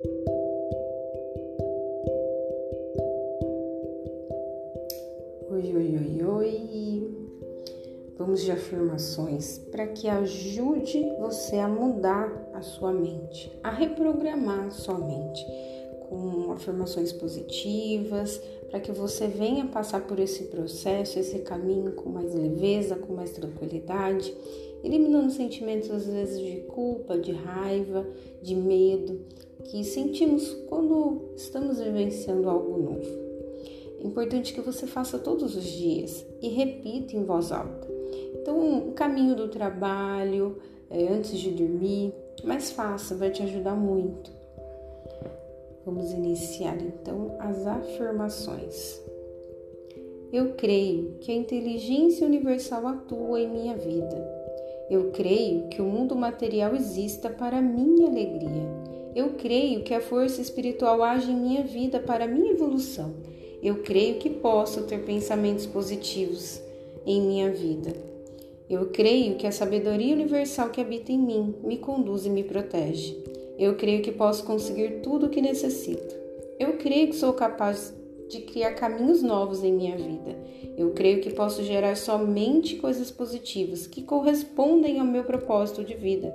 Oi, oi, oi, oi. Vamos de afirmações para que ajude você a mudar a sua mente, a reprogramar a sua mente com afirmações positivas, para que você venha passar por esse processo, esse caminho com mais leveza, com mais tranquilidade, eliminando sentimentos às vezes de culpa, de raiva, de medo que sentimos quando estamos vivenciando algo novo. É importante que você faça todos os dias e repita em voz alta. Então, o caminho do trabalho, é, antes de dormir, mas faça, vai te ajudar muito. Vamos iniciar então as afirmações. Eu creio que a inteligência universal atua em minha vida. Eu creio que o mundo material exista para minha alegria. Creio que a força espiritual age em minha vida para minha evolução. Eu creio que posso ter pensamentos positivos em minha vida. Eu creio que a sabedoria universal que habita em mim me conduz e me protege. Eu creio que posso conseguir tudo o que necessito. Eu creio que sou capaz de criar caminhos novos em minha vida. Eu creio que posso gerar somente coisas positivas que correspondem ao meu propósito de vida.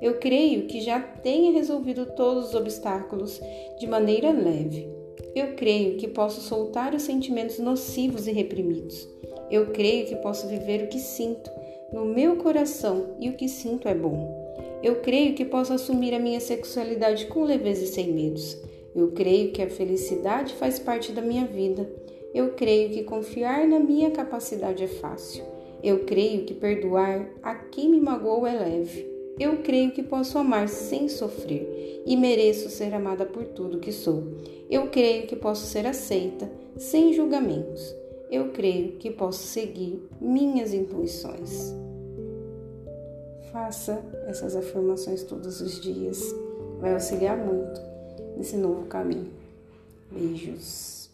Eu creio que já tenha resolvido todos os obstáculos de maneira leve. Eu creio que posso soltar os sentimentos nocivos e reprimidos. Eu creio que posso viver o que sinto no meu coração e o que sinto é bom. Eu creio que posso assumir a minha sexualidade com leveza e sem medos. Eu creio que a felicidade faz parte da minha vida. Eu creio que confiar na minha capacidade é fácil. Eu creio que perdoar a quem me magoou é leve. Eu creio que posso amar sem sofrer e mereço ser amada por tudo que sou. Eu creio que posso ser aceita sem julgamentos. Eu creio que posso seguir minhas intuições. Faça essas afirmações todos os dias. Vai auxiliar muito nesse novo caminho. Beijos.